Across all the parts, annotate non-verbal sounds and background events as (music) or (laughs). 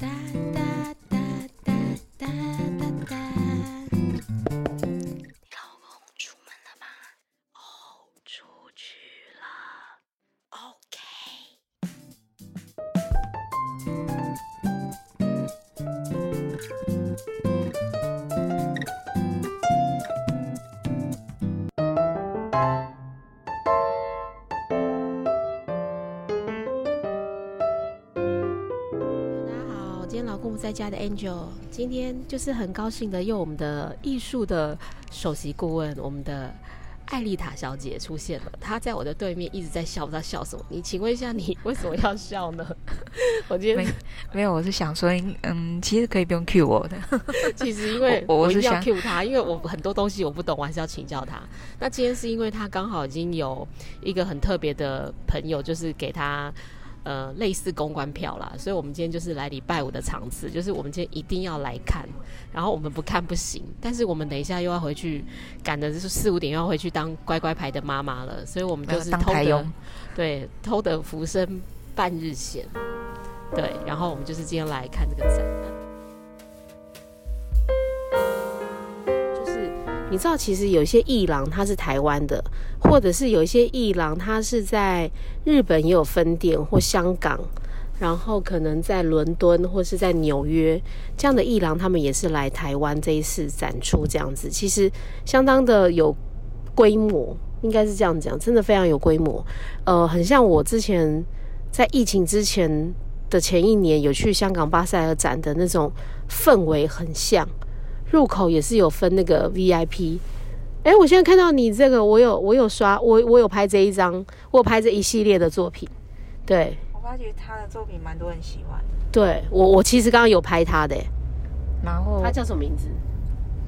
da, da. 在家的 Angel，今天就是很高兴的，用我们的艺术的首席顾问，我们的艾丽塔小姐出现了。她在我的对面一直在笑，不知道笑什么。你请问一下，你为什么要笑呢？(laughs) 我今天没有，我是想说，嗯，其实可以不用 cue 我的。(laughs) 其实因为 (laughs) 我是想 cue 她，因为我很多东西我不懂，我还是要请教她。那今天是因为她刚好已经有一个很特别的朋友，就是给她。呃，类似公关票啦，所以我们今天就是来礼拜五的场次，就是我们今天一定要来看，然后我们不看不行，但是我们等一下又要回去赶的就是四五点又要回去当乖乖牌的妈妈了，所以我们就是偷得对偷得浮生半日闲，对，然后我们就是今天来看这个展。你知道，其实有些艺廊它是台湾的，或者是有一些艺廊它是在日本也有分店，或香港，然后可能在伦敦或是在纽约这样的艺廊，他们也是来台湾这一次展出这样子，其实相当的有规模，应该是这样讲，真的非常有规模。呃，很像我之前在疫情之前的前一年有去香港巴塞尔展的那种氛围很像，入口也是有分那个 VIP。哎，我现在看到你这个，我有我有刷，我我有拍这一张，我有拍这一系列的作品。对我发觉他的作品蛮多人喜欢，对，我我其实刚刚有拍他的，然后他叫什么名字？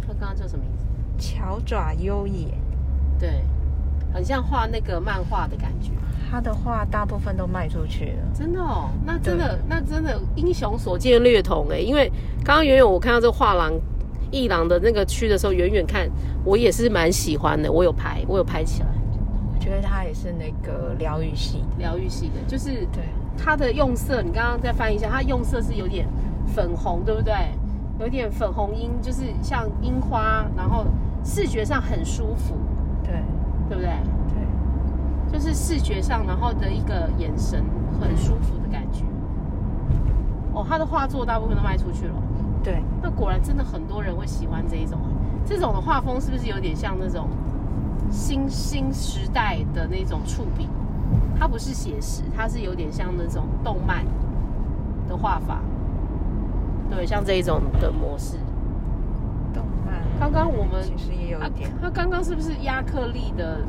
他刚刚叫什么名字？巧爪优野，对，很像画那个漫画的感觉。他的画大部分都卖出去了。真的哦，那真的那真的英雄所见略同哎，因为刚刚远远我看到这画廊艺廊的那个区的时候，远远看我也是蛮喜欢的，我有拍，我有拍起来，我觉得他也是那个疗愈系，疗愈系的，就是对，它的用色，你刚刚再翻一下，它用色是有点粉红，对不对？有点粉红樱，就是像樱花，然后视觉上很舒服，对对不对？对，就是视觉上，然后的一个眼神很舒服的感觉。哦，他的画作大部分都卖出去了。对，那果然真的很多人会喜欢这一种，这种的画风是不是有点像那种新新时代的那种触笔？它不是写实，它是有点像那种动漫的画法。对，像这一种的模式。动漫。刚刚我们其实也有一点，它刚刚是不是亚克力的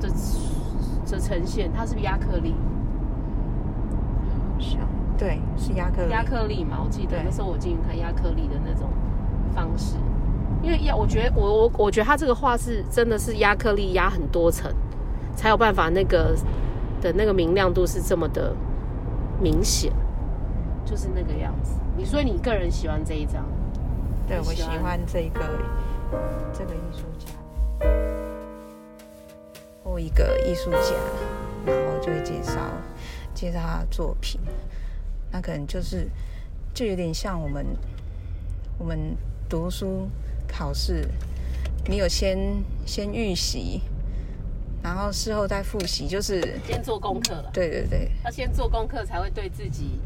的的呈现？它是不是亚克力？好像对，是亚克力。亚克力嘛，我记得那时候我进去看亚克力的那种方式，因为亚，我觉得我我我觉得他这个画是真的是亚克力压很多层，才有办法那个的那个明亮度是这么的明显，就是那个样子。你所以你个人喜欢这一张，对我喜欢欢这个这个艺术家，或一个艺术家，然后就会介绍介绍他的作品。那可能就是就有点像我们我们读书考试，你有先先预习，然后事后再复习，就是先做功课了，对对对。要先做功课才会对自己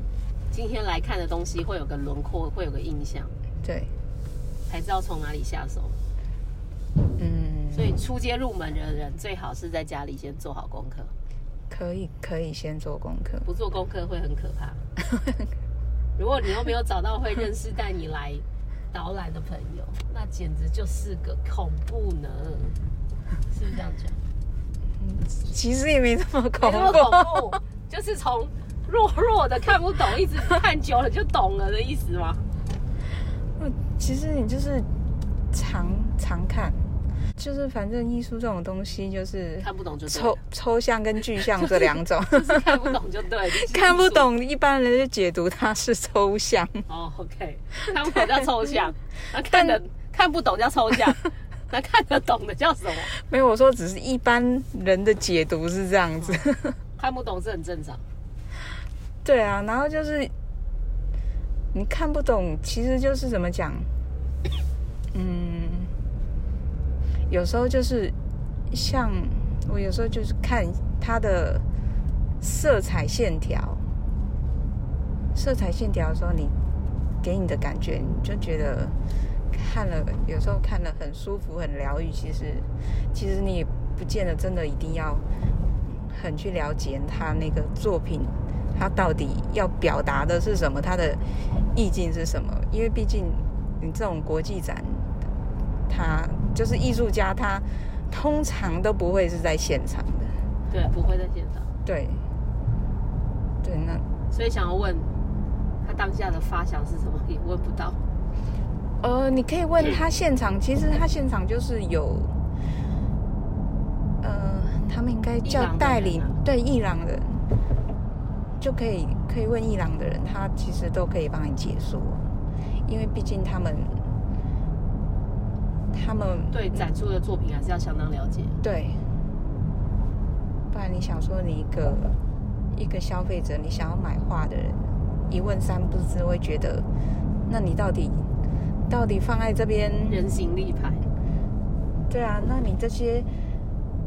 今天来看的东西会有个轮廓，会有个印象，对，才知道从哪里下手。嗯，所以初阶入门的人最好是在家里先做好功课，可以可以先做功课，不做功课会很可怕。(laughs) 如果你又没有找到会认识带你来导览的朋友，那简直就是个恐怖呢，是不是这样讲？其实也没这么恐没那么怖。恐怖，就是从弱弱的看不懂，一直看久了就懂了的意思吗？嗯，其实你就是常常看，就是反正艺术这种东西就是看不懂就抽抽象跟具象 (laughs) 这两种，就是看不懂就对，(laughs) 就是看不懂一般人就解读它是抽象。哦，OK，看不懂叫抽象，那看得看不懂叫抽象，(laughs) 那看得懂的叫什么？没有我说，只是一般人的解读是这样子。看不懂是很正常。对啊，然后就是你看不懂，其实就是怎么讲，嗯，有时候就是像我有时候就是看它的色彩线条，色彩线条的时候，你给你的感觉，你就觉得看了有时候看了很舒服、很疗愈。其实，其实你也不见得真的一定要很去了解他那个作品，他到底要表达的是什么，他的意境是什么。因为毕竟你这种国际展，他就是艺术家，他通常都不会是在现场的。对，不会在现场。对，对，那所以想要问他当下的发想是什么，也问不到。呃，你可以问他现场，其实他现场就是有，呃，他们应该叫代理啊，对，伊朗人就可以可以问伊朗的人，他其实都可以帮你解说，因为毕竟他们他们对展出的作品还是要相当了解。对，不然你想说你一个一个消费者，你想要买画的人，一问三不知，会觉得，那你到底到底放在这边？人形立牌，对啊，那你这些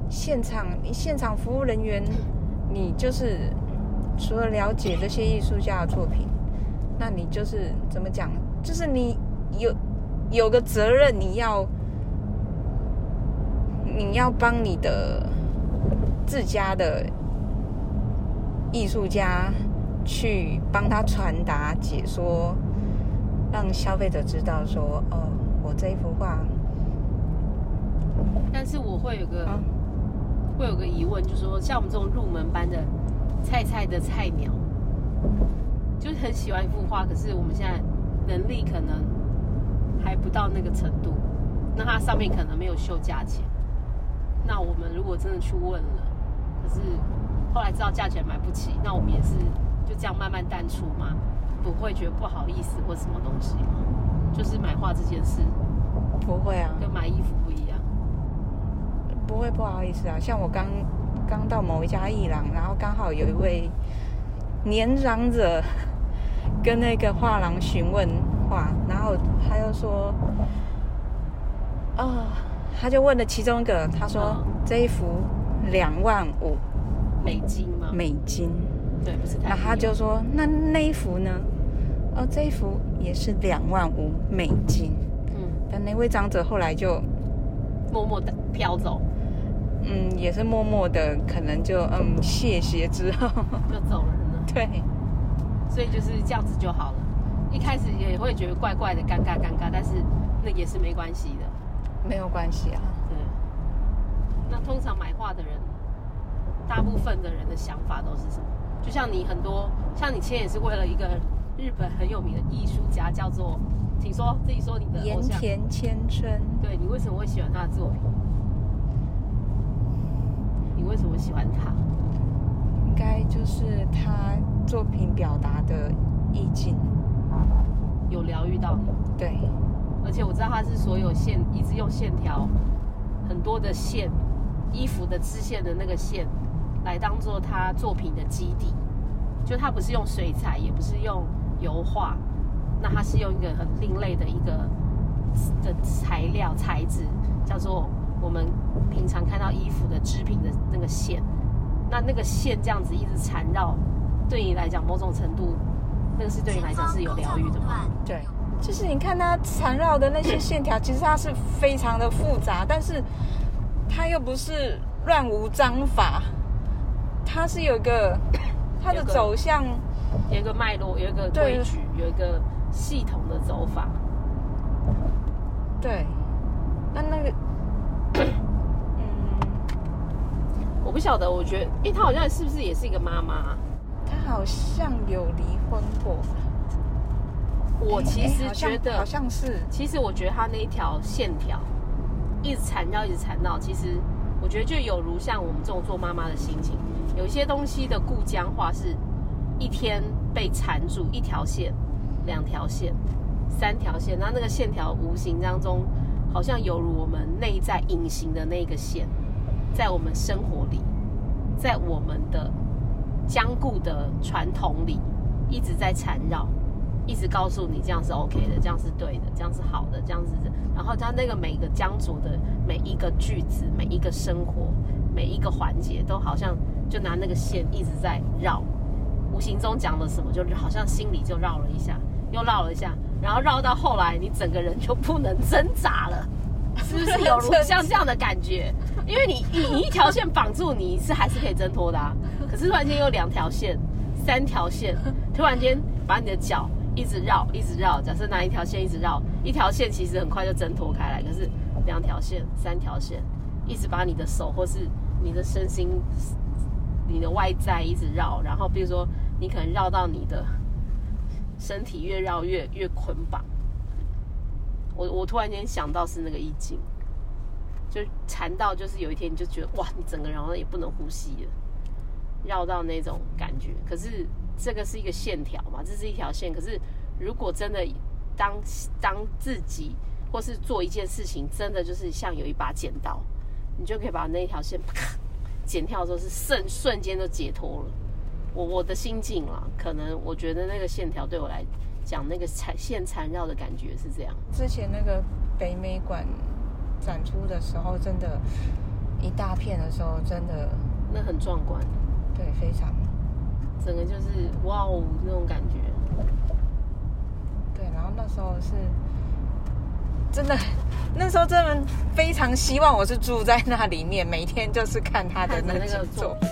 现场你现场服务人员，你就是除了了解这些艺术家的作品，那你就是怎么讲？就是你有有个责任，你要你要帮你的自家的艺术家去帮他传达解说，让消费者知道说，哦，我这一幅画。但是我会有个、啊会有个疑问，就是说像我们这种入门班的菜菜的菜鸟，就是很喜欢一幅画，可是我们现在能力可能还不到那个程度，那它上面可能没有秀价钱。那我们如果真的去问了，可是后来知道价钱买不起，那我们也是就这样慢慢淡出吗？不会觉得不好意思或什么东西吗？就是买画这件事不会啊，跟买衣服不一样。不会不好意思啊。像我刚刚到某一家艺廊，然后刚好有一位年长者 (laughs) 跟那个画廊询问画，然后他又说，啊、他就问了其中一个，他说、嗯这一幅两万五美金吗？美金，对，不是那。他就说，那那一幅呢？哦，这一幅也是两万五美金。嗯，但那位长者后来就默默的飘走嗯，也是默默的，可能就嗯谢谢之后，(laughs) 就走人了，(laughs) 对，所以就是这样子就好了。一开始也会觉得怪怪的、尴尬尴尬，但是那也是没关系的。没有关系啊。对。那通常买画的人，大部分的人的想法都是什么？就像你很多，像你签也是为了一个日本很有名的艺术家，叫做，请说自己说你的盐。田千春，对你为什么会喜欢他的作品？你为什么喜欢他？应该就是他作品表达的意境。有疗愈到你？对，而且我知道他是所有线一直用线条，很多的线，衣服的织线的那个线，来当做他作品的基底。就他不是用水彩，也不是用油画，那他是用一个很另类的一个的材料材质，叫做我们平常看到衣服的织品的那个线。那那个线这样子一直缠绕，对你来讲某种程度，那个是对你来讲是有疗愈的吗？对，就是你看它缠绕的那些线条，其实它是非常的复杂，但是它又不是乱无章法，它是有一个 (coughs) 它的走向，有一个脉络，有一个规矩，有一个系统的走法。对，那那个，(coughs) 嗯，我不晓得，我觉得，因为她好像是不是也是一个妈妈？他好像有离婚过吧。我其实觉得，好像是，其实我觉得它那一条线条一直缠绕，一直缠绕，其实我觉得就有如像我们这种做妈妈的心情，有一些东西的固僵化是一天被缠住一条线、两条线、三条线，然后那个线条无形当中好像犹如我们内在隐形的那个线，在我们生活里，在我们的僵固的传统里一直在缠绕。一直告诉你这样是 OK 的，这样是对的，这样是好的，这样子。然后它那个每个江族的每一个句子，每一个生活，每一个环节，都好像就拿那个线一直在绕，无形中讲了什么，就好像心里就绕了一下，又绕了一下，然后绕到后来，你整个人就不能挣扎了，是不是有如像这样的感觉？因为你你一条线绑住，你是还是可以挣脱的啊，可是突然间有两条线、三条线，突然间把你的脚。一直绕，一直绕。假设拿一条线一直绕，一条线其实很快就挣脱开来。可是两条线、三条线，一直把你的手或是你的身心、你的外在一直绕。然后比如说，你可能绕到你的身体越绕越越捆绑。我我突然间想到是那个意境，就缠到就是有一天你就觉得哇，你整个人好像也不能呼吸了，绕到那种感觉。可是。这个是一个线条嘛，这是一条线。可是，如果真的当当自己或是做一件事情，真的就是像有一把剪刀，你就可以把那一条线剪掉的时候，是瞬瞬间就解脱了。我我的心境啦，可能我觉得那个线条对我来讲，那个缠线缠绕的感觉是这样。之前那个北美馆展出的时候，真的，一大片的时候，真的那很壮观，对，非常。整个就是哇哦那种感觉，对，然后那时候是真的，(laughs) 那时候真的非常希望我是住在那里面，每天就是看他的那个作品。